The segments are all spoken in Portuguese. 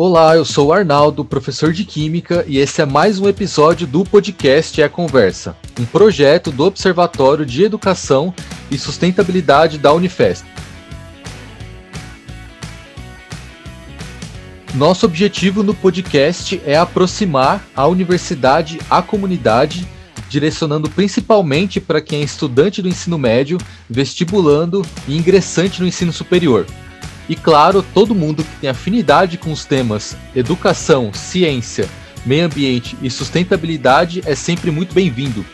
Olá, eu sou o Arnaldo, professor de Química, e esse é mais um episódio do podcast É Conversa, um projeto do Observatório de Educação e Sustentabilidade da Unifesp. Nosso objetivo no podcast é aproximar a universidade à comunidade, direcionando principalmente para quem é estudante do ensino médio, vestibulando e ingressante no ensino superior. E claro, todo mundo que tem afinidade com os temas educação, ciência, meio ambiente e sustentabilidade é sempre muito bem-vindo.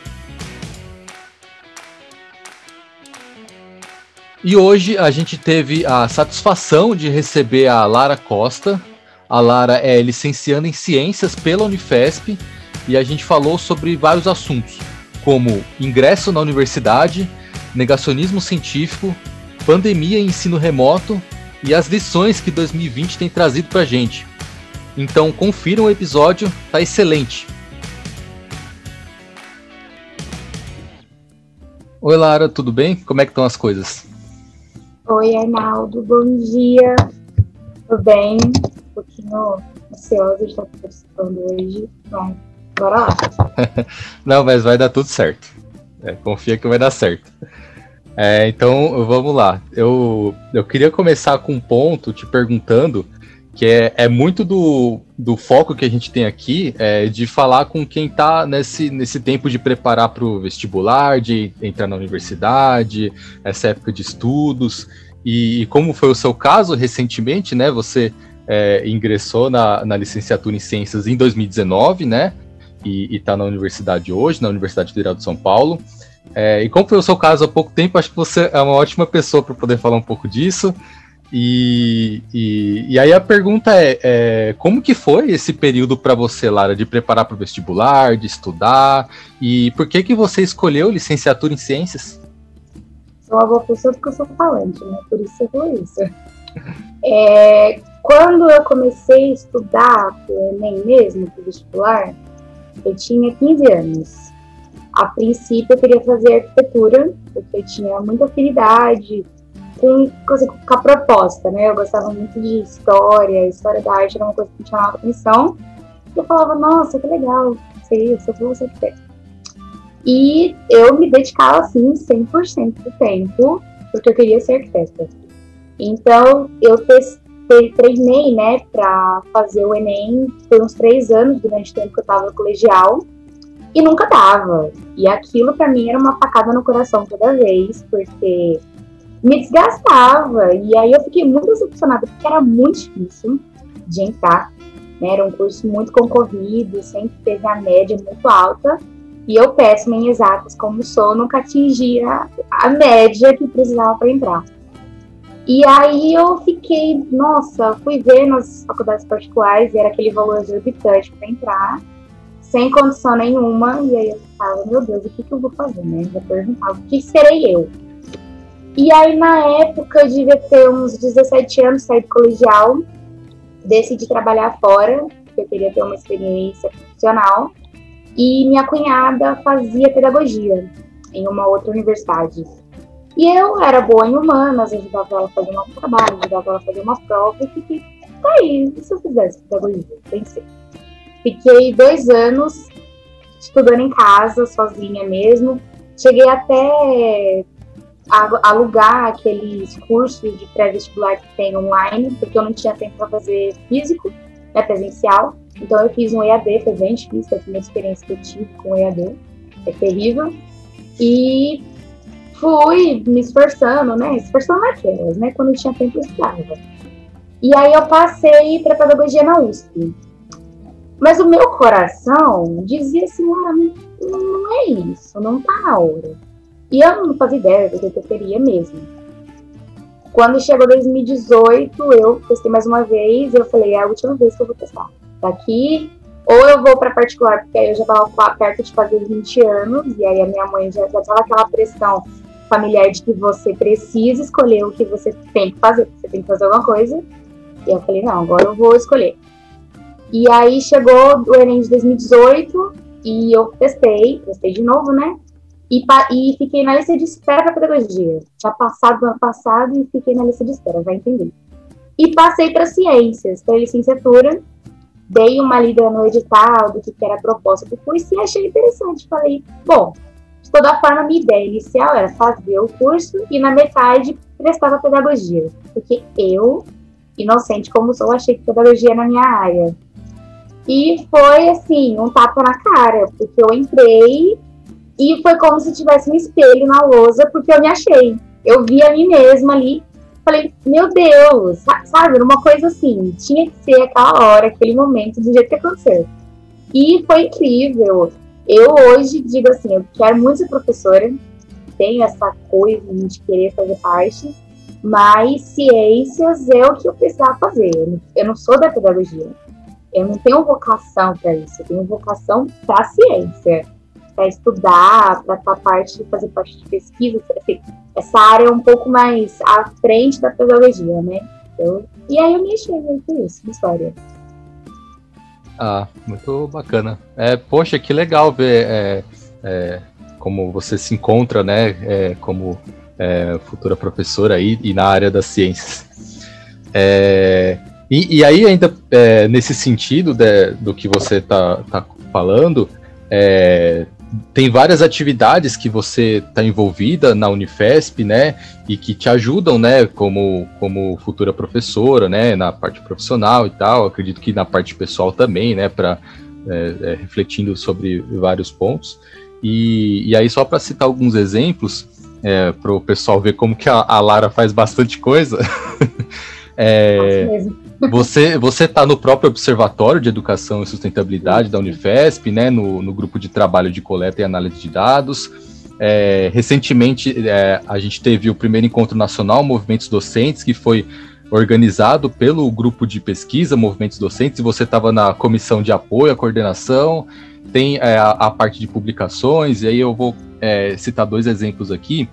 E hoje a gente teve a satisfação de receber a Lara Costa. A Lara é licencianda em Ciências pela Unifesp e a gente falou sobre vários assuntos, como ingresso na universidade, negacionismo científico, pandemia e ensino remoto e as lições que 2020 tem trazido pra gente. Então confiram o episódio, tá excelente. Oi Lara, tudo bem? Como é que estão as coisas? Oi Arnaldo, bom dia. Tudo bem? Um pouquinho ansiosa de estar participando hoje, mas bora lá. Não, mas vai dar tudo certo. É, confia que vai dar certo. É, então vamos lá. Eu, eu queria começar com um ponto te perguntando que é, é muito do, do foco que a gente tem aqui é, de falar com quem está nesse, nesse tempo de preparar para o vestibular, de entrar na universidade, essa época de estudos. E, e como foi o seu caso recentemente, né? Você é, ingressou na, na licenciatura em ciências em 2019, né? E está na universidade hoje, na Universidade Federal de São Paulo. É, e como foi o seu caso há pouco tempo, acho que você é uma ótima pessoa para poder falar um pouco disso. E, e, e aí a pergunta é, é, como que foi esse período para você, Lara, de preparar para o vestibular, de estudar, e por que que você escolheu licenciatura em ciências? Sou uma boa pessoa porque eu sou falante, né? Por isso eu falou isso. É, quando eu comecei a estudar o Enem mesmo, para o vestibular, eu tinha 15 anos. A princípio, eu queria fazer arquitetura, porque eu tinha muita afinidade com, com a proposta, né? Eu gostava muito de história, história da arte era uma coisa que me chamava atenção. E eu falava, nossa, que legal, sei, eu sou você arquiteto. E eu me dedicava, assim, 100% do tempo, porque eu queria ser arquiteta. Então, eu treinei, né, para fazer o Enem por uns três anos, durante o tempo que eu estava no colegial e nunca dava. E aquilo para mim era uma facada no coração toda vez, porque me desgastava. E aí eu fiquei muito decepcionada, porque era muito difícil de entrar. Né? Era um curso muito concorrido, sempre teve a média muito alta. E eu, péssima em exatas como sou, nunca atingia a média que precisava para entrar. E aí eu fiquei, nossa, fui ver nas faculdades particulares, e era aquele valor exorbitante para entrar sem condição nenhuma, e aí eu ficava, meu Deus, o que, que eu vou fazer, né? Eu perguntava, o que serei eu? E aí, na época, eu devia ter uns 17 anos, saí do colegial, decidi trabalhar fora, porque eu queria ter uma experiência profissional, e minha cunhada fazia pedagogia em uma outra universidade. E eu era boa em humanas, ajudava ela a fazer um trabalho, ajudava ela a fazer uma prova, e fiquei, tá aí, e se eu fizesse pedagogia? Pensei. Fiquei dois anos estudando em casa, sozinha mesmo. Cheguei até a alugar aqueles cursos de pré-vestibular que tem online, porque eu não tinha tempo para fazer físico, né, presencial. Então eu fiz um EAD, foi bem difícil, a primeira experiência que eu tive com EAD, é terrível. E fui me esforçando, né, esforçando naquelas, né, quando eu tinha tempo eu estudava. E aí eu passei para pedagogia na USP. Mas o meu coração dizia assim, ah, não é isso, não tá na hora. E eu não fazia ideia do que eu queria mesmo. Quando chegou 2018, eu testei mais uma vez, eu falei, é a última vez que eu vou testar. Daqui, ou eu vou para particular, porque aí eu já estava perto de fazer 20 anos, e aí a minha mãe já, já tava aquela pressão familiar de que você precisa escolher o que você tem que fazer, você tem que fazer alguma coisa. E eu falei, não, agora eu vou escolher. E aí chegou o Enem de 2018 e eu testei, testei de novo, né? E, e fiquei na lista de espera para pedagogia. Tinha passado ano passado e fiquei na lista de espera, vai entender. e passei para ciências, para licenciatura. Dei uma lida no edital do que era a proposta do curso e achei interessante. Falei, bom, de toda forma, minha ideia inicial era fazer o curso e na metade prestava pedagogia, porque eu, inocente como sou, achei que pedagogia era na minha área. E foi assim, um tapa na cara, porque eu entrei e foi como se tivesse um espelho na lousa, porque eu me achei. Eu vi a mim mesma ali Falei, meu Deus, sabe? Uma coisa assim, tinha que ser aquela hora, aquele momento, do jeito que aconteceu. E foi incrível. Eu hoje digo assim, eu quero muito ser professora, tenho essa coisa de querer fazer parte, mas ciências é o que eu precisava fazer. Eu não sou da pedagogia. Eu não tenho vocação para isso, eu tenho vocação para ciência, para estudar, para parte, fazer parte de pesquisa. Assim, essa área é um pouco mais à frente da pedagogia, né? E aí eu me achei muito isso, história. Ah, muito bacana. É, poxa, que legal ver é, é, como você se encontra, né, é, como é, futura professora aí e na área das ciências. É, e, e, aí, ainda é, nesse sentido de, do que você está tá falando, é, tem várias atividades que você está envolvida na Unifesp, né, e que te ajudam, né, como, como futura professora, né, na parte profissional e tal, acredito que na parte pessoal também, né, para é, é, refletindo sobre vários pontos. E, e aí, só para citar alguns exemplos, é, para o pessoal ver como que a, a Lara faz bastante coisa. é, você você está no próprio Observatório de Educação e Sustentabilidade da Unifesp, né, no, no grupo de trabalho de coleta e análise de dados. É, recentemente, é, a gente teve o primeiro encontro nacional Movimentos Docentes, que foi organizado pelo grupo de pesquisa Movimentos Docentes, e você estava na comissão de apoio à coordenação, tem é, a, a, parte de publicações, e aí eu vou é, citar dois exemplos aqui.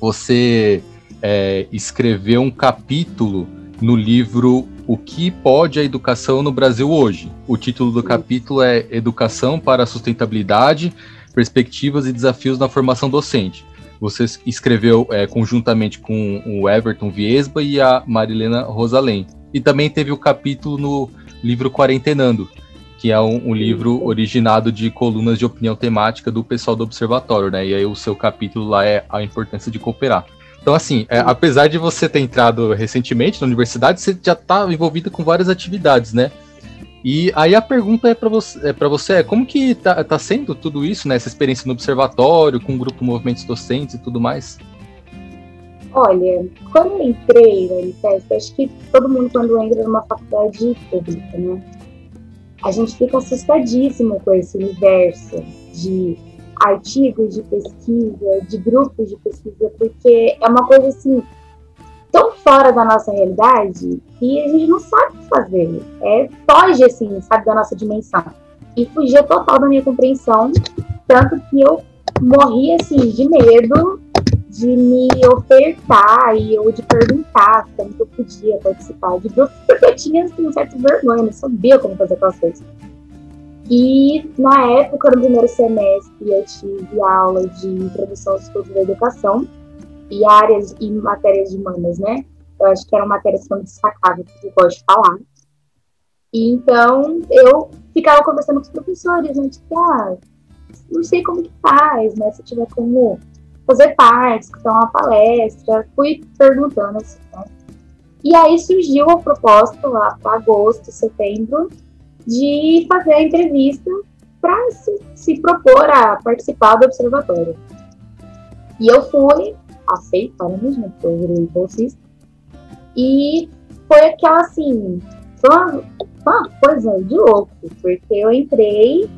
Você é, escreveu um capítulo no livro o que pode a educação no Brasil hoje? O título do capítulo é Educação para a Sustentabilidade, Perspectivas e Desafios na Formação Docente. Você escreveu é, conjuntamente com o Everton Viesba e a Marilena Rosalém. E também teve o capítulo no livro Quarentenando, que é um, um, livro originado de colunas de opinião temática do pessoal do Observatório, né? E aí o seu capítulo lá é a importância de cooperar. Então, assim, é, apesar de você ter entrado recentemente na universidade, você já está envolvida com várias atividades, né? E aí a pergunta é para você, é para você é como que tá, tá, sendo tudo isso, né? Essa experiência no observatório, com o grupo Movimentos Docentes e tudo mais? Olha, quando eu entrei na Unifesp, acho que todo mundo quando entra numa faculdade pública, né? A gente fica assustadíssimo com esse universo de artigos de pesquisa, de grupos de pesquisa, porque é uma coisa assim tão fora da nossa realidade que a gente não sabe o que fazer. É, foge, assim, sabe, da nossa dimensão. E fugia total da minha compreensão, tanto que eu morri, assim, de medo de me ofertar e ou de perguntar como que eu podia participar de grupos, porque eu tinha, assim, um certo vergonha, não sabia como fazer aquelas coisas. E na época, no primeiro semestre, eu tive aula de introdução aos estudos da educação e áreas e matérias humanas, né? Eu acho que eram matérias que eu destacava, que eu gosto de falar. E então eu ficava conversando com os professores, né? Tipo, ah, não sei como que faz, mas se tiver como fazer parte, escutar uma palestra, fui perguntando assim, né? E aí surgiu a proposta lá para agosto, setembro, de fazer a entrevista para se, se, propor a participar do observatório. E eu fui, aceitamos, né, porque eu virei bolsista, e foi aquela assim, foi uma, uma coisa de louco, porque eu entrei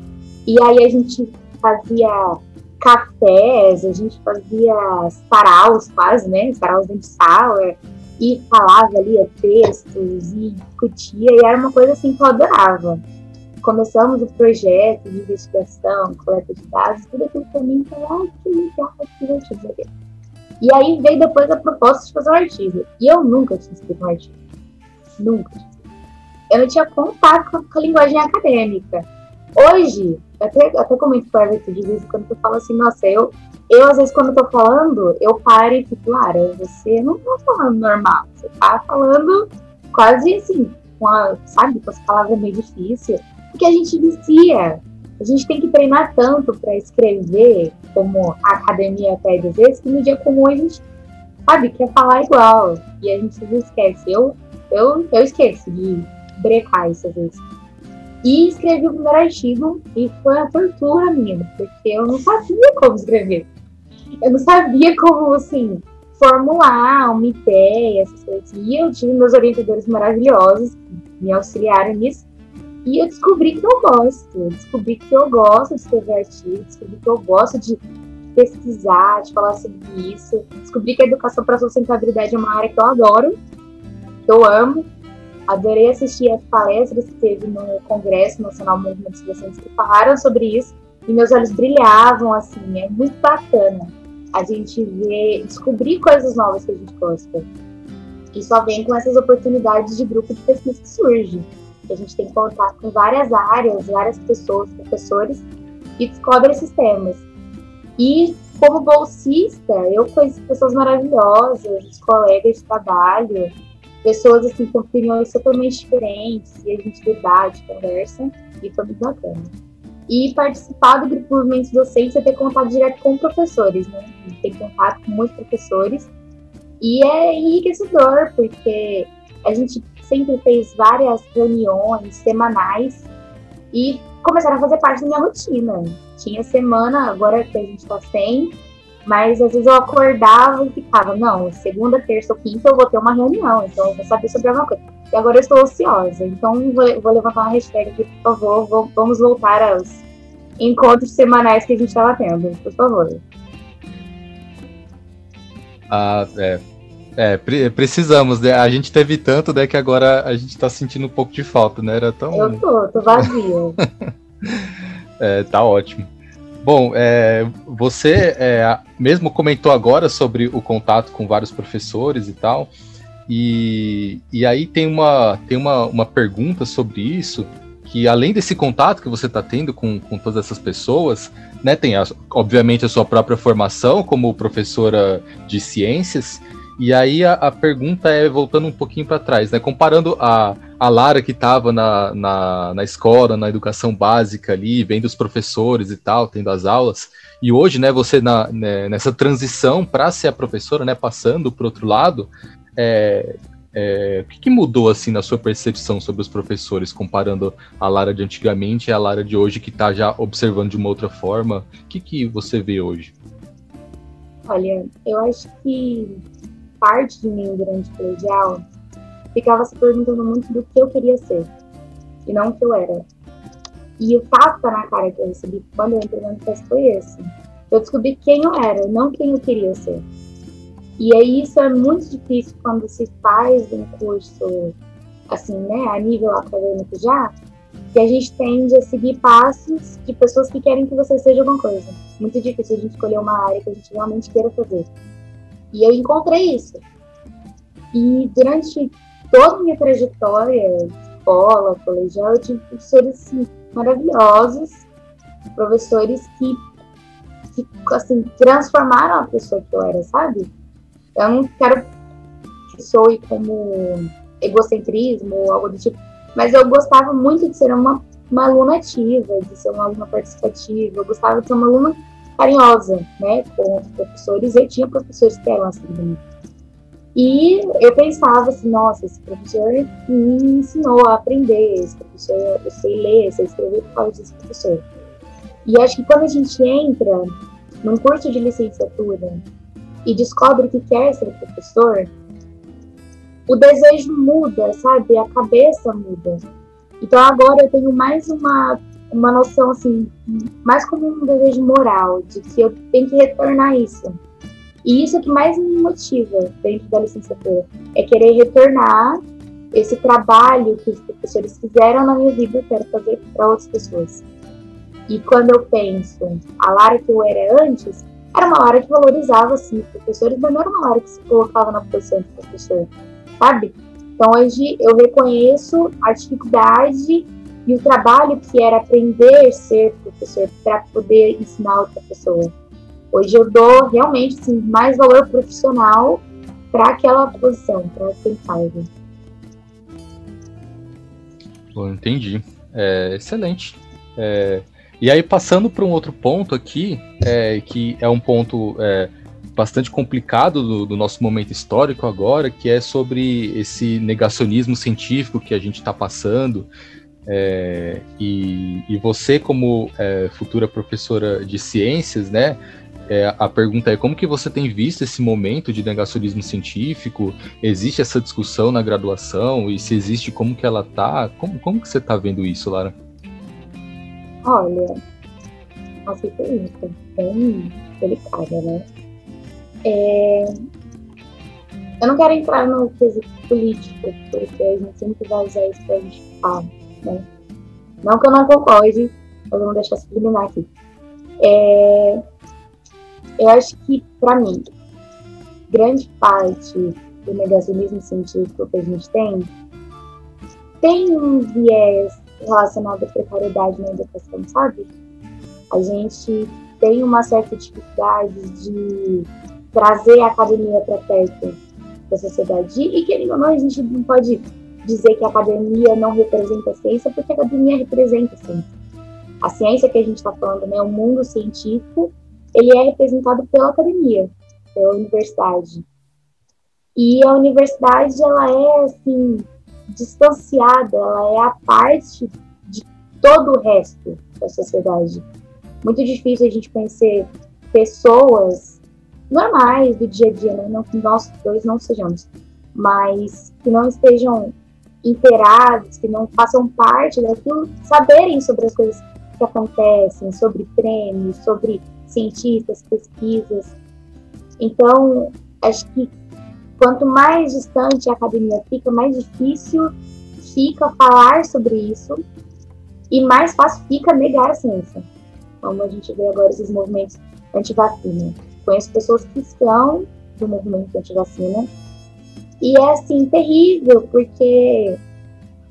e aí a gente fazia cafés, a gente fazia saraus quase, né, saraus de sala, e falava, lia textos e discutia, e era uma coisa assim que eu adorava. Começamos o projeto de investigação, coleta de dados, tudo aquilo para mim, falei, ai, que legal, que divertido. E aí veio depois a proposta de fazer um artigo. E eu nunca tinha escrito um artigo. Nunca. Eu não tinha contato com a linguagem acadêmica. Hoje, até, até comento com o Everton de vez quando eu falo assim, nossa, eu eu, às vezes, quando eu tô falando, eu paro e fico, Lara, você não tá falando normal, você tá falando quase assim, com a, sabe, com as palavras meio difíceis, porque a gente vicia. A gente tem que treinar tanto para escrever, como a academia pede às vezes, que no dia comum a gente, sabe, quer falar igual. E a gente esquece. Eu, eu, eu esqueço de brecar isso às vezes. E escrevi o primeiro artigo e foi a tortura minha, porque eu não sabia como escrever. Eu não sabia como, assim, formular uma ideia, essas coisas. E eu tive meus orientadores maravilhosos que me auxiliaram nisso. E eu descobri que eu gosto. Eu descobri que eu gosto de escrever artigos, descobri que eu gosto de pesquisar, de falar sobre isso. Descobri que a educação para a sustentabilidade é uma área que eu adoro, que eu amo. Adorei assistir as palestras que teve no Congresso Nacional Movimentos Docentes que falaram sobre isso e meus olhos brilhavam, assim, é muito bacana a gente ver, descobrir coisas novas que a gente gosta. E só vem com essas oportunidades de grupo de pesquisa que surge. A gente tem contato com várias áreas, várias pessoas, professores, e descobre esses temas. E como bolsista, eu conheci pessoas maravilhosas, colegas de trabalho, pessoas assim com opiniões totalmente diferentes, e a gente debate, conversa, e foi muito bacana e participar do grupo Movimentos Docentes é ter contato direto com professores, né? Tem contato com muitos professores e é enriquecedor, porque a gente sempre fez várias reuniões semanais e começaram a fazer parte da minha rotina. Tinha semana, agora que a gente tá sem, mas às vezes eu acordava e ficava, não, segunda, terça ou quinta eu vou ter uma reunião, então eu vou saber sobre alguma coisa. E agora eu estou ociosa, então vou, vou levantar uma hashtag aqui, por favor, vamos voltar aos encontros semanais que a gente estava tendo, por favor. Ah, é. É, precisamos, né? A gente teve tanto, né, que agora a gente tá sentindo um pouco de falta, né? Era tão. Eu tô, tô vazia. é, tá ótimo. Bom, é, você é, mesmo comentou agora sobre o contato com vários professores e tal, e, e aí tem, uma, tem uma, uma pergunta sobre isso, que além desse contato que você está tendo com, com todas essas pessoas, né, tem a, obviamente a sua própria formação como professora de ciências, e aí a, a pergunta é, voltando um pouquinho para trás, né, comparando a, a Lara que estava na, na, na escola, na educação básica ali, vendo os professores e tal, tendo as aulas, e hoje, né, você na, né, nessa transição para ser a professora, né, passando para outro lado, é, é, o que, que, mudou assim na sua percepção sobre os professores, comparando a Lara de antigamente e a Lara de hoje, que está já observando de uma outra forma? O que, que você vê hoje? Olha, eu acho que parte de mim durante o colegial ficava se perguntando muito do que eu queria ser e não o que eu era. E o tapa na cara que eu recebi quando eu entrei no manifesto foi esse. Eu descobri quem eu era, não quem eu queria ser. E aí isso é muito difícil quando se faz um curso, assim, né, a nível acadêmico já, que a gente tende a seguir passos de pessoas que querem que você seja alguma coisa. Muito difícil a gente escolher uma área que a gente realmente queira fazer. E eu encontrei isso. E durante toda a minha trajetória, escola, colegial, eu tive professores assim, maravilhosos, professores que, que assim, transformaram a pessoa que eu era, sabe? Eu não quero que soe como egocentrismo ou algo do tipo, mas eu gostava muito de ser uma, uma aluna ativa, de ser uma aluna participativa, eu gostava de ser uma aluna carinhosa, né, com os professores, eu tinha professores que eram assim também. E eu pensava assim, nossa, esse professor me ensinou a aprender, esse professor, eu sei ler, eu sei escrever por causa desse professor. E acho que quando a gente entra num curso de licenciatura e descobre que quer ser professor, o desejo muda, sabe? A cabeça muda. Então agora eu tenho mais uma, uma noção, assim, mais como um desejo moral, de que eu tenho que retornar isso. E isso é o que mais me motiva dentro da licenciatura, é querer retornar esse trabalho que os professores fizeram na minha vida, eu quero fazer para outras pessoas. E quando eu penso a Lara que eu era antes, era uma Lara que valorizava assim, os professores, mas não era uma Lara que se colocava na posição de professor, sabe? Então hoje eu reconheço a dificuldade e o trabalho que era aprender a ser professor para poder ensinar outra pessoa. Hoje eu dou realmente assim, mais valor profissional para aquela posição, para quem faz. entendi. É, excelente. É, e aí, passando para um outro ponto aqui, é, que é um ponto é, bastante complicado do, do, nosso momento histórico agora, que é sobre esse negacionismo científico que a gente está passando. É, e, e, você, como é, futura professora de ciências, né? É, a pergunta é como que você tem visto esse momento de negacionismo científico? Existe essa discussão na graduação? E se existe, como que ela tá? Como, como que você está vendo isso, Lara? Olha, nossa pergunta bem delicada, né? É... Eu não quero entrar no quesito político, porque a gente sempre vai usar isso para a gente falar, né? Não que eu não concorde, mas vamos deixar subliminar aqui. É eu acho que, para mim, grande parte do negacionismo científico que a gente tem tem um viés relacionado à precariedade na educação, sabe? A gente tem uma certa dificuldade de trazer a academia para perto da sociedade. E, querendo ou não, a gente não pode dizer que a academia não representa a ciência, porque a academia representa a ciência. A ciência que a gente está falando, né, o mundo científico, ele é representado pela academia, pela universidade. E a universidade, ela é, assim, distanciada, ela é a parte de todo o resto da sociedade. Muito difícil a gente conhecer pessoas normais do dia a dia, né? não que nós dois não sejamos, mas que não estejam inteirados, que não façam parte daquilo, saberem sobre as coisas que acontecem, sobre prêmios, sobre cientistas, pesquisas. Então, acho que quanto mais distante a academia fica, mais difícil fica falar sobre isso e mais fácil fica negar a ciência. Como a gente vê agora esses movimentos anti-vacina. Conheço pessoas que estão do movimento anti-vacina e é assim terrível porque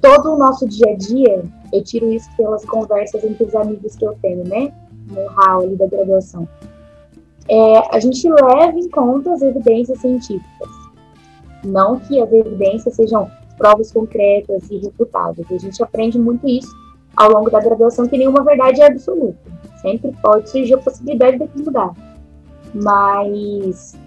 todo o nosso dia a dia, eu tiro isso pelas conversas entre os amigos que eu tenho, né? no hall ali da graduação, é, a gente leva em conta as evidências científicas. Não que as evidências sejam provas concretas e refutáveis. A gente aprende muito isso ao longo da graduação, que nenhuma verdade é absoluta. Sempre pode surgir a possibilidade de mudar. Mas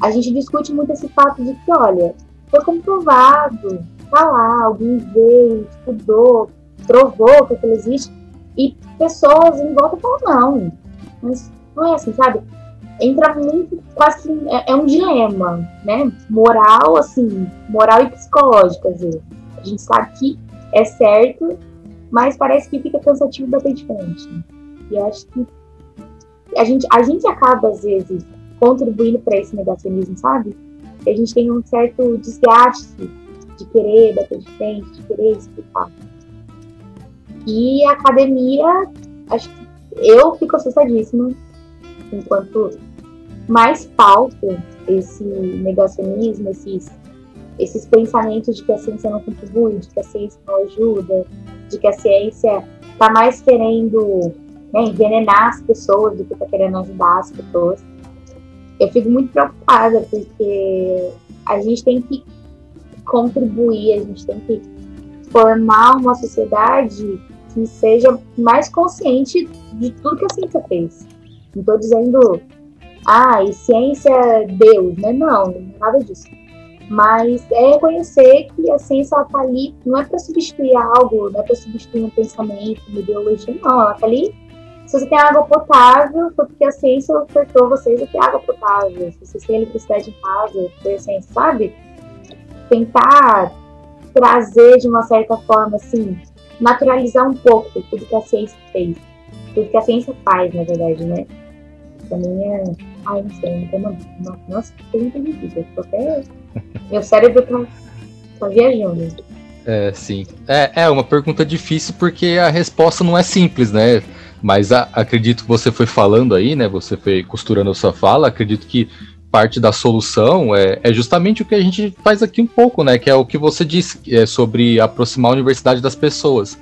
a gente discute muito esse fato de que, olha, foi comprovado, tá lá, alguém veio, estudou, provou que aquilo existe, e pessoas em volta falam, não, mas não é assim, sabe? Entra muito, quase é, é, um dilema, né? Moral, assim, moral e psicológico, às vezes. A gente sabe que é certo, mas parece que fica cansativo bater de frente. E acho que a gente, a gente acaba, às vezes, contribuindo para esse negacionismo, sabe? a gente tem um certo desgaste de querer bater de frente, de querer explicar. E a academia, acho que eu fico assustadíssima enquanto mais pauta esse negacionismo, esses, esses pensamentos de que a ciência não contribui, de que a ciência não ajuda, de que a ciência está mais querendo né, envenenar as pessoas do que está querendo ajudar as pessoas. Eu fico muito preocupada porque a gente tem que contribuir, a gente tem que formar uma sociedade que seja mais consciente de tudo que a ciência fez. Não estou dizendo, ah, e ciência é Deus, né? Não, nada disso. Mas é reconhecer que a ciência está ali, não é para substituir algo, não é para substituir um pensamento, uma ideologia, não. Ela está ali. Se você tem água potável, foi porque a ciência ofertou vocês a ter água potável. Se vocês têm eletricidade em casa, foi a ciência, sabe? Tentar trazer de uma certa forma, assim, naturalizar um pouco tudo que a ciência fez. Tudo que a ciência faz, na verdade, né? Também é. Ai, não sei, não tem Nossa, que pergunta difícil. Até. Meu cérebro tá, tá viajando. É, sim. É, é uma pergunta difícil porque a resposta não é simples, né? Mas a, acredito que você foi falando aí, né? Você foi costurando a sua fala. Acredito que parte da solução é, é, justamente o que a gente faz aqui um pouco, né? Que é o que você disse é sobre aproximar a universidade das pessoas.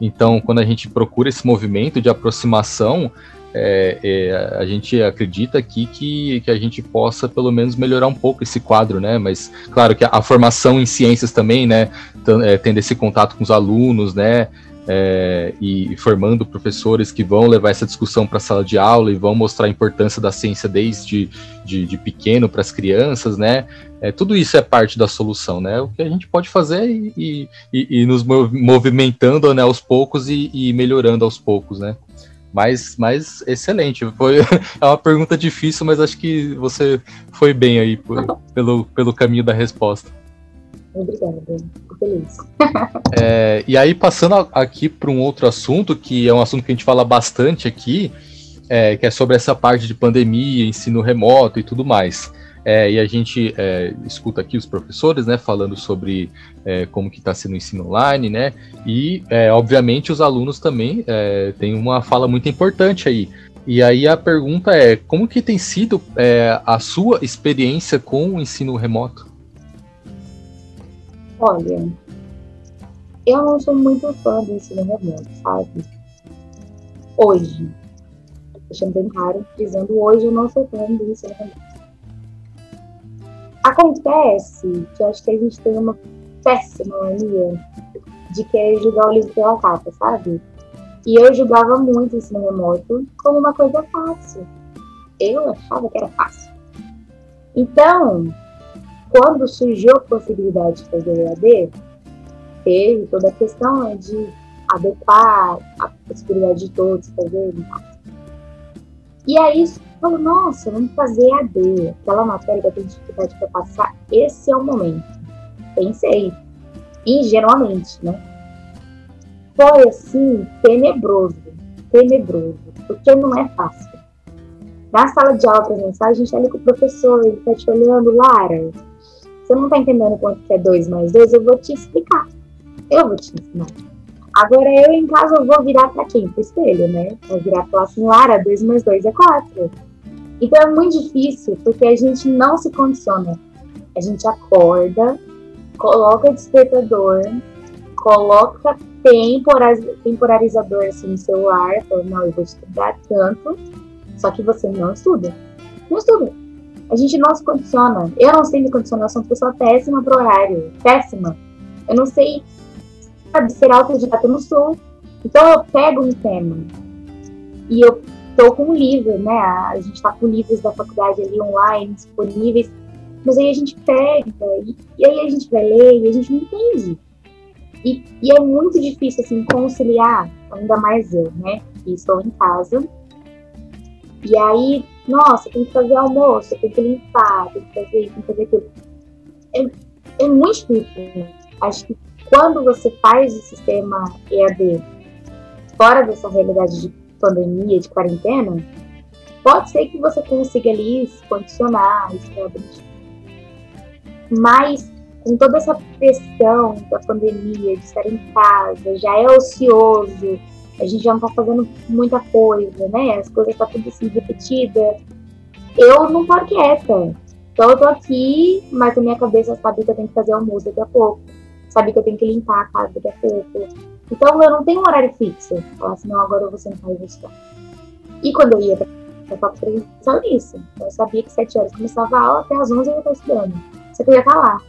Então, quando a gente procura esse movimento de aproximação, é, é, a gente acredita aqui que, que a gente possa pelo menos melhorar um pouco esse quadro, né? Mas claro que a, a formação em ciências também, né? É, tendo esse contato com os alunos, né? É, e, formando professores que vão levar essa discussão para a sala de aula e vão mostrar a importância da ciência desde de, de pequeno para as crianças, né? É, tudo isso é parte da solução, né? O que a gente pode fazer e, nos movimentando né, aos poucos e, e melhorando aos poucos, né? Mas, mas excelente. Foi, é uma pergunta difícil, mas acho que você foi bem aí por, pelo, pelo caminho da resposta. Obrigada, feliz. É, e aí, passando aqui para um outro assunto, que é um assunto que a gente fala bastante aqui, é, que é sobre essa parte de pandemia, ensino remoto e tudo mais. É, e a gente é, escuta aqui os professores, né, falando sobre é, como que está sendo o ensino online, né, e é, obviamente os alunos também é, têm uma fala muito importante aí. E aí a pergunta é, como que tem sido é, a sua experiência com o ensino remoto? Olha, eu não sou muito fã do ensino remoto, sabe? Hoje, deixando bem claro, dizendo hoje eu não sou fã do ensino remoto. Acontece que acho que a gente tem uma péssima mania de querer julgar o livro pela capa, sabe? E eu julgava muito ensino remoto como uma coisa fácil. Eu achava que era fácil. Então, quando surgiu a possibilidade de fazer EAD, teve toda a questão né, de adequar a possibilidade de todos fazerem. E aí falou, nossa, vamos fazer AD, aquela matéria que eu tenho dificuldade para passar, esse é o momento. Pensei, ingenuamente, né? Foi assim, tenebroso, tenebroso, porque não é fácil. Na sala de aula presencial, a gente olha com o professor, ele tá te olhando, Lara, você não tá entendendo quanto que é 2 mais 2, eu vou te explicar. Eu vou te ensinar. Agora eu em casa eu vou virar para quem? Pro espelho, né? Vou virar e falar assim, Lara, 2 mais 2 é 4. Então é muito difícil, porque a gente não se condiciona. A gente acorda, coloca despertador, coloca temporarizador assim, no celular, fala, não, eu vou estudar tanto, só que você não estuda. Não estuda. A gente não se condiciona. Eu não sei me condicionar, eu sou uma pessoa péssima pro horário. Péssima. Eu não sei sabe, ser autodidata, eu não sou. Então eu pego um tema e eu estou com um livro, né? A gente está com livros da faculdade ali online disponíveis, mas aí a gente pega e, e, aí a gente vai ler e a gente não entende. E, e, é muito difícil assim conciliar, ainda mais eu, né? Que estou em casa. E aí, nossa, tem que fazer almoço, tem que limpar, tem que fazer isso, tem que fazer aquilo. É, é muito difícil. Acho que quando você faz o sistema EAD fora dessa realidade de pandemia, de quarentena, pode ser que você consiga ali se condicionar, estabelecer. Mas com toda essa pressão da pandemia, de estar em casa, já é ocioso, a gente já não está fazendo muita coisa, né? As coisas tá tudo assim repetida. Eu não paro quieta. Então eu tô aqui, mas a minha cabeça sabe que eu tenho que fazer almoço daqui a pouco. Sabe que eu tenho que limpar a casa daqui a pouco então eu não tenho um horário fixo. Falar assim, não, agora eu vou sentar e vou estudar. E quando eu ia para a faculdade, só isso. Eu sabia que sete horas começava a aula, até às onze eu ia estar estudando. Você podia estar lá.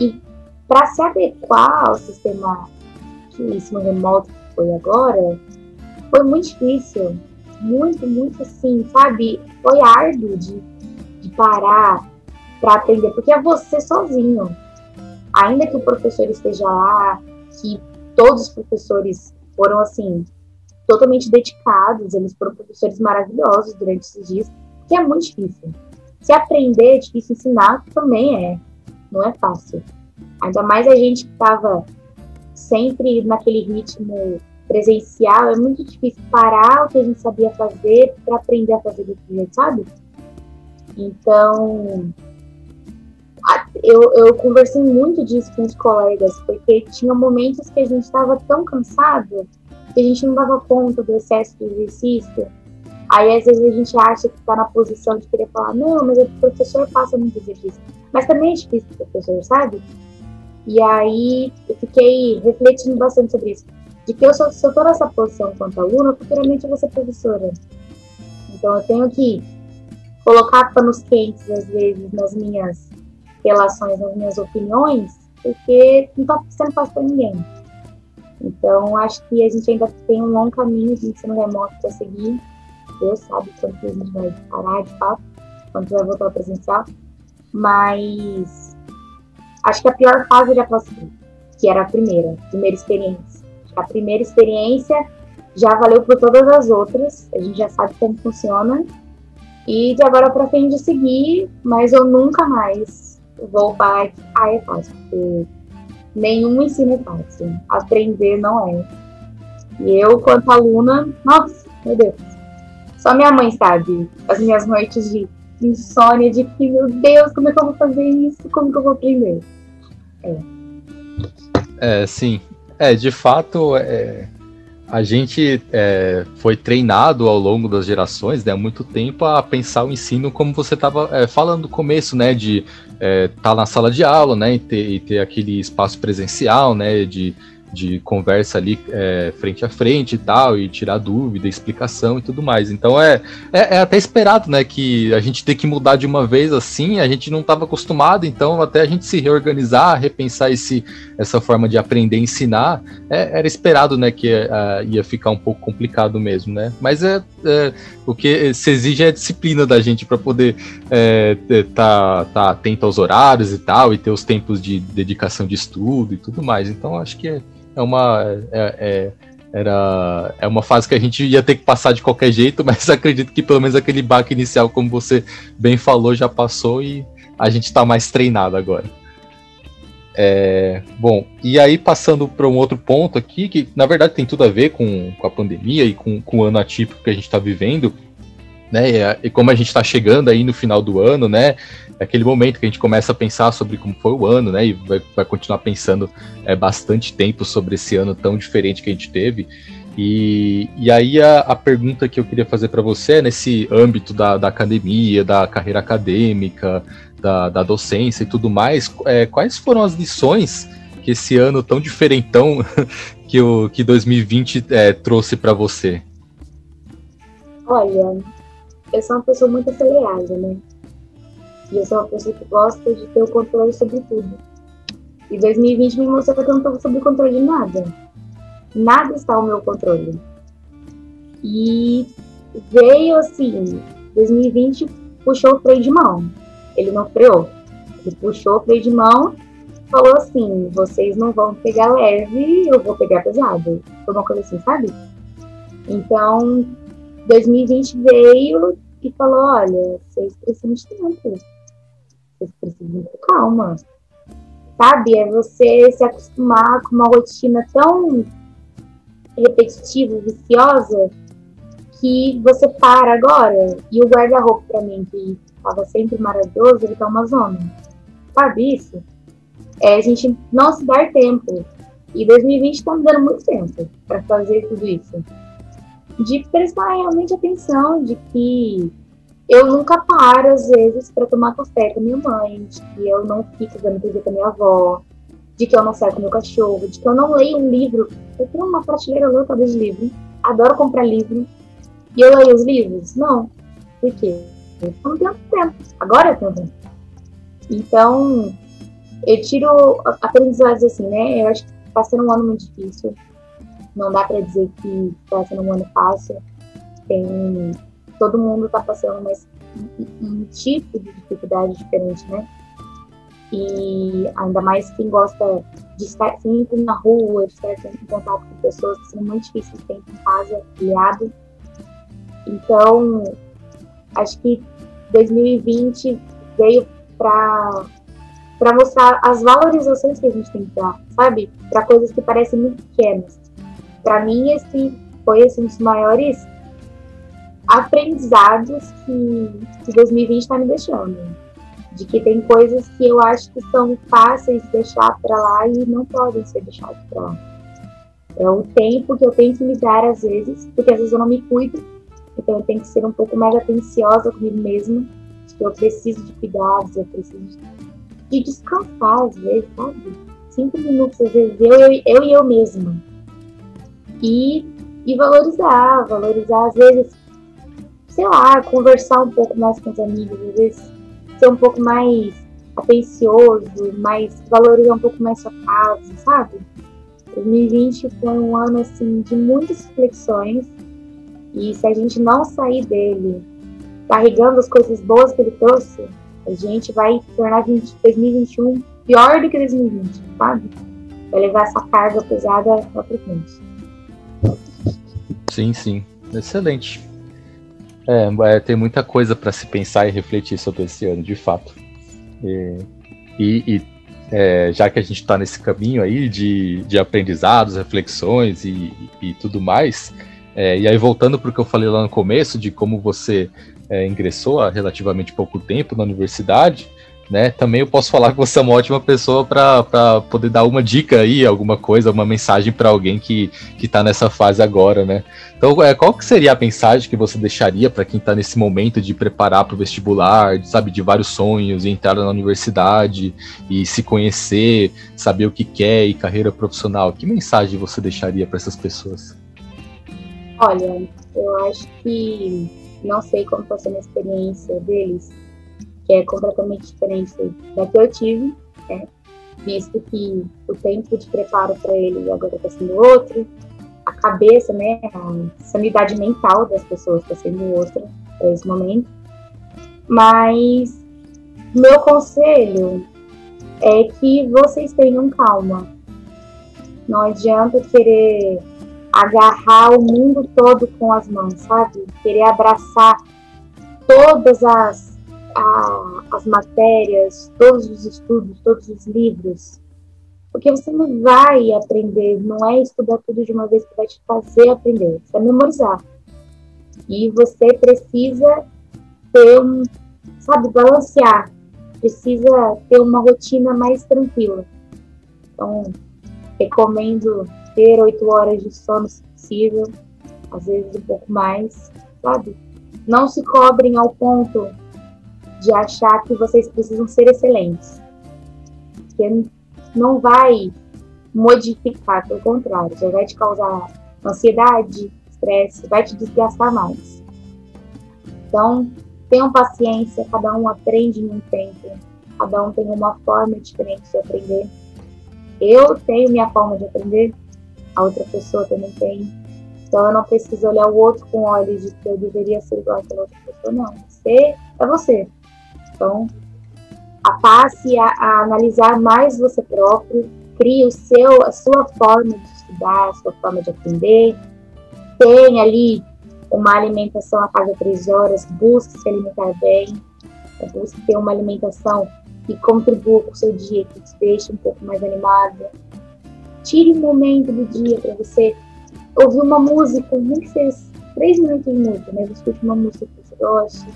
E para se adequar ao sistema que ensino remoto foi agora, foi muito difícil. Muito, muito assim, sabe? Foi árduo de, de parar para aprender, porque é você sozinho. Ainda que o professor esteja lá, que todos os professores foram assim totalmente dedicados, eles foram professores maravilhosos durante esses dias, que é muito difícil. Se aprender é difícil, ensinar também é, não é fácil. Ainda mais a gente que estava sempre naquele ritmo presencial, é muito difícil parar o que a gente sabia fazer para aprender a fazer do jeito, sabe? Então, eu, eu conversei muito disso com os colegas, porque tinha momentos que a gente estava tão cansado que a gente não dava conta do excesso de exercício. Aí, às vezes, a gente acha que está na posição de querer falar, não, mas o professor passa muito exercício. Mas também é difícil o professor, sabe? E aí, eu fiquei refletindo bastante sobre isso. de que eu, sou, estou nessa posição quanto aluna, futuramente eu vou ser professora. Então eu tenho que colocar panos quentes, às vezes, nas minhas relações, nas minhas opiniões, porque não está sendo fácil para ninguém. Então, acho que a gente ainda tem um longo caminho de ensino remoto para seguir. Deus sabe quando a gente vai parar de fato, quando vai voltar ao presencial. Mas acho que a pior fase já passou, que era a primeira, primeira experiência. A primeira experiência já valeu por todas as outras, a gente já sabe como funciona. E de agora para frente seguir, mas eu nunca mais vou para ah, é fácil, porque nenhum ensino é fácil. Aprender não é. E eu, quanto aluna, nossa, meu Deus. Só minha mãe sabe as minhas noites de insônia, de que, meu Deus, como é que eu vou fazer isso? Como que eu vou aprender? É. Sim. É, de fato, é, a gente é, foi treinado ao longo das gerações, né, há muito tempo, a pensar o ensino como você estava é, falando no começo, né, de estar é, tá na sala de aula, né, e ter, e ter aquele espaço presencial, né, de de conversa ali é, frente a frente e tal, e tirar dúvida, explicação e tudo mais. Então é, é, é, até esperado, né, que a gente tem que mudar de uma vez assim, a gente não estava acostumado, então até a gente se reorganizar, repensar esse, essa forma de aprender ensinar, é, era esperado, né, que é, ia ficar um pouco complicado mesmo, né. Mas é, é o que se exige é a disciplina da gente para poder estar tá, tá atento aos horários e tal, e ter os tempos de dedicação de estudo e tudo mais. Então acho que é é uma. É, é, era, é uma fase que a gente ia ter que passar de qualquer jeito, mas acredito que pelo menos aquele baque inicial, como você bem falou, já passou e a gente está mais treinado agora. É, bom, e aí passando para um outro ponto aqui, que na verdade tem tudo a ver com, com a pandemia e com, com o ano atípico que a gente está vivendo, né? E, e, como a gente está chegando aí no final do ano, né? É aquele momento que a gente começa a pensar sobre como foi o ano, né? E vai, vai continuar pensando é, bastante tempo sobre esse ano tão diferente que a gente teve. E, e aí a, a pergunta que eu queria fazer para você é nesse âmbito da, da academia, da carreira acadêmica, da, da docência e tudo mais, é, quais foram as lições que esse ano tão diferentão que o que 2020 é, trouxe para você? Olha, eu sou uma pessoa muito acelerada, né? E eu sou uma pessoa que gosta de ter o controle sobre tudo. E 2020 me mostrou que eu não estou sob controle de nada. Nada está ao meu controle. E veio assim, 2020 puxou o freio de mão. Ele não freou. Ele puxou o freio de mão falou assim, vocês não vão pegar leve, eu vou pegar pesado. Foi uma coisa assim, sabe? Então, 2020 veio e falou: olha, vocês precisam de tempo. Vocês precisam de calma. Sabe? É você se acostumar com uma rotina tão repetitiva, viciosa, que você para agora. E o guarda-roupa, para mim, que estava sempre maravilhoso, ele tá uma zona. Sabe isso? É a gente não se dar tempo. E 2020 está me dando muito tempo para fazer tudo isso de prestar realmente atenção, de que eu nunca paro, às vezes, para tomar café com minha mãe, de que eu não fico vendo TV com minha avó, de que eu não saio com meu cachorro, de que eu não leio um livro. Eu tenho uma prateleira louca de livro, adoro comprar livro. E eu leio os livros? Não. Por quê? Eu não tenho tempo. Agora eu tenho tempo. Então, eu tiro aprendizados assim, né? Eu acho que está sendo um ano muito difícil. Não dá para dizer que está sendo um ano fácil. Tem, todo mundo está passando mais um, tipo de dificuldade diferente, né? E ainda mais quem gosta de estar sempre na rua, de estar sempre em contato com pessoas, que são muito difíceis de tempo em casa, aliado. Então, acho que 2020 veio para mostrar as valorizações que a gente tem que dar, sabe? Para coisas que parecem muito pequenas para mim esse foi assim, um dos maiores aprendizados que, que 2020 está me deixando. De que tem coisas que eu acho que são fáceis de deixar para lá e não podem ser deixadas para lá. É o tempo que eu tenho que me dar às vezes, porque às vezes eu não me cuido, então eu tenho que ser um pouco mais atenciosa comigo mesma, que eu preciso de cuidados, eu preciso de descansar às vezes, sabe? Cinco minutos, às vezes, eu, eu, eu e eu mesma E, e valorizar, valorizar às vezes, sei lá, conversar um pouco mais com os amigos, às vezes ser um pouco mais atencioso, mais valorizar um pouco mais sua casa, sabe? 2020 foi um ano assim de muitas reflexões e se a gente não sair dele carregando as coisas boas que ele trouxe, a gente vai tornar 20, 2021 pior do que 2020, sabe? Vai levar essa carga pesada lá pra frente. Sim, sim. Excelente. É, é tem muita coisa para se pensar e refletir sobre esse ano, de fato. E, e, e é, já que a gente está nesse caminho aí de, de aprendizados, reflexões e, e tudo mais, é, e aí voltando para o que eu falei lá no começo, de como você é, ingressou há relativamente pouco tempo na universidade, né? Também eu posso falar que você é uma ótima pessoa para poder dar uma dica aí, alguma coisa, uma mensagem para alguém que está nessa fase agora, né? Então, é, qual que seria a mensagem que você deixaria para quem está nesse momento de preparar para o vestibular, sabe, de vários sonhos, entrar na universidade e se conhecer, saber o que quer e carreira profissional? Que mensagem você deixaria para essas pessoas? Olha, eu acho que não sei como foi a experiência deles, que é completamente diferente da que eu tive, né? visto que o tempo de preparo para ele agora está sendo outro, a cabeça, né, a sanidade mental das pessoas está sendo outra para esse momento. Mas meu conselho é que vocês tenham calma. Não adianta querer agarrar o mundo todo com as mãos, sabe? Querer abraçar todas as a, as matérias, todos os estudos, todos os livros, porque você não vai aprender, não é estudar tudo de uma vez que vai te fazer aprender, você vai memorizar. E você precisa ter um, sabe, balancear, precisa ter uma rotina mais tranquila. Então, recomendo ter oito horas de sono se possível, às vezes um pouco mais, sabe? Não se cobrem ao ponto de achar que vocês precisam ser excelentes. Que não vai modificar, pelo contrário, já vai te causar ansiedade, estresse, vai te desgastar mais. Então, tenham paciência, cada um aprende em um tempo, cada um tem uma forma diferente de aprender. Eu tenho minha forma de aprender, a outra pessoa também tem. Então eu não preciso olhar o outro com olhos de que eu deveria ser igual àquela outra pessoa, não. Você é você. Então, a passe a, a analisar mais você próprio, crie o seu, a sua forma de estudar, a sua forma de aprender, tenha ali uma alimentação a cada três horas, busque se alimentar bem, busque ter uma alimentação que contribua com o seu dia, que te deixe um pouco mais animada. Tire um momento do dia para você ouvir uma música, nem que seja três minutos de música, mas escute uma música que você goste,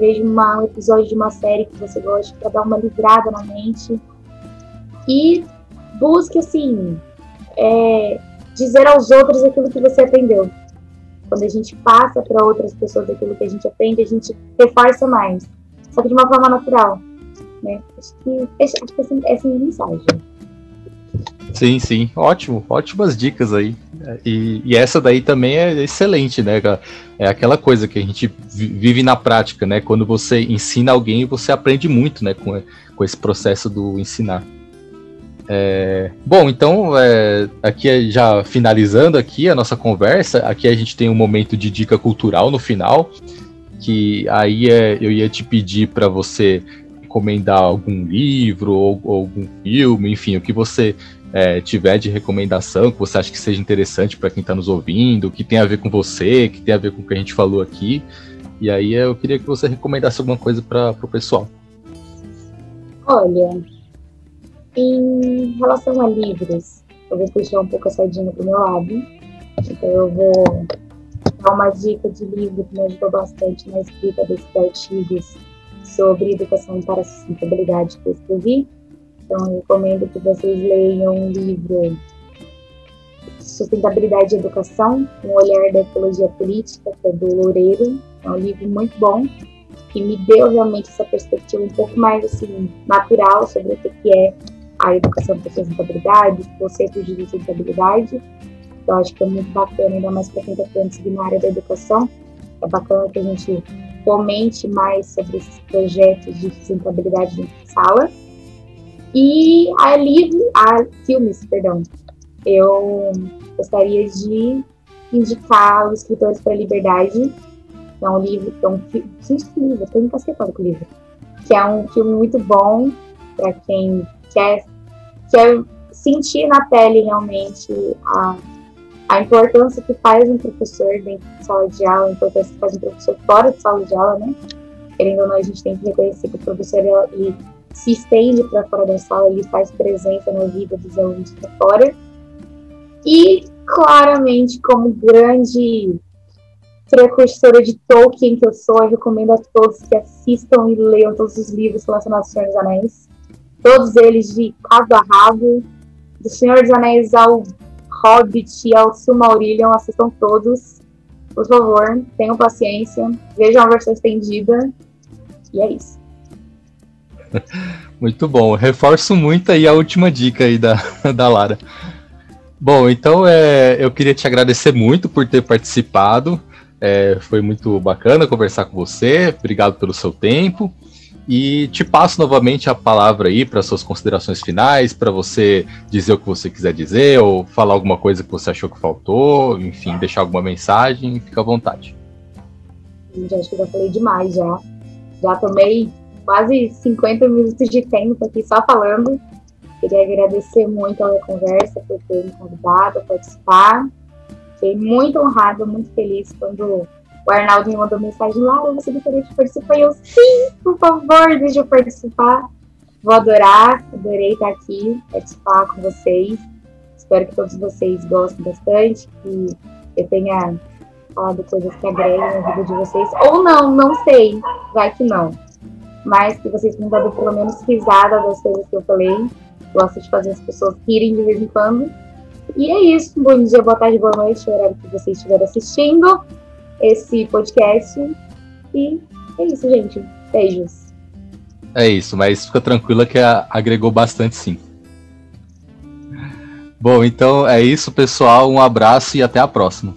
veja um episódio de uma série que você gosta para dar uma livrada na mente e busque assim é, dizer aos outros aquilo que você aprendeu. Quando a gente passa para outras pessoas aquilo que a gente aprende, a gente reforça mais, só que de uma forma natural. Né? Acho que, essa é a mensagem. Sim, sim, ótimo, ótimas dicas aí. E, e, essa daí também é excelente, né? É aquela coisa que a gente vive na prática, né? Quando você ensina alguém, você aprende muito, né? Com, com esse processo do ensinar. É, bom, então, é, aqui já finalizando aqui a nossa conversa, aqui a gente tem um momento de dica cultural no final, que aí é, eu ia te pedir para você recomendar algum livro ou, ou algum filme, enfim, o que você é, tiver de recomendação que você acha que seja interessante para quem está nos ouvindo, que tem a ver com você, que tem a ver com o que a gente falou aqui. E aí eu queria que você recomendasse alguma coisa para o pessoal. Olha, em relação a livros, eu vou puxar um pouco a sardinha para o meu lado. Então eu vou dar uma dica de livro que me ajudou bastante na escrita desses artigos sobre educação para a sustentabilidade que eu escrevi então, recomendo que vocês leiam um livro Sustentabilidade e Educação, um olhar da ecologia política, que é do Loureiro. É um livro muito bom, que me deu realmente essa perspectiva um pouco mais assim, natural sobre o que é a educação para sustentabilidade, os conceitos de sustentabilidade. Eu acho que é muito bacana, ainda mais para quem está querendo seguir na área da educação. É bacana que a gente fomente mais sobre esses projetos de sustentabilidade dentro de sala. E a livro, a filmes, perdão. Eu gostaria de indicar os Escritores para a Liberdade, que é um livro, que é um filme, livro, estou encasquetado com o livro, que é um filme muito bom para quem quer, quer sentir na pele realmente a, a importância que faz um professor dentro de sala de aula, a importância que faz um professor fora de sala de aula, né? Querendo ou não, a gente tem que reconhecer que o professor ele se estende para fora da sala, ele faz presença na vida dos alunos para fora. E, claramente, como grande precursora de Tolkien que eu sou, eu recomendo a todos que assistam e leiam todos os livros relacionados ao Senhor dos Anéis. Todos eles de cabo a rabo, do Senhor dos Anéis ao Hobbit e ao Silmarillion, assistam todos. Por favor, tenham paciência, vejam a versão estendida. E é isso. Muito bom. Reforço muito aí a última dica aí da, da Lara. Bom, então é, eu queria te agradecer muito por ter participado. É, foi muito bacana conversar com você. Obrigado pelo seu tempo. E te passo novamente a palavra aí para suas considerações finais, para você dizer o que você quiser dizer, ou falar alguma coisa que você achou que faltou, enfim, deixar alguma mensagem, fica à vontade. Gente, acho que já falei demais já. Já tomei quase 50 minutos de tempo aqui só falando. Queria agradecer muito a conversa por ter me convidado a participar. Fiquei muito honrada, muito feliz quando o Arnaldo me mandou mensagem lá, você gostaria de participar? E eu, sim, por favor, deixa eu participar. Vou adorar, adorei estar aqui, participar com vocês. Espero que todos vocês gostem bastante, que eu tenha falado coisas que agreguem na vida de vocês. Ou não, não sei, vai que não. Mas que vocês tenham dado pelo menos risada das coisas que eu falei gosto de fazer as pessoas rirem de vez em quando. E é isso. Bom dia, boa tarde, boa noite, o horário que vocês estiverem assistindo esse podcast. E é isso, gente. Beijos. É isso, mas fica tranquila que agregou bastante sim. Bom, então é isso, pessoal. Um abraço e até a próxima.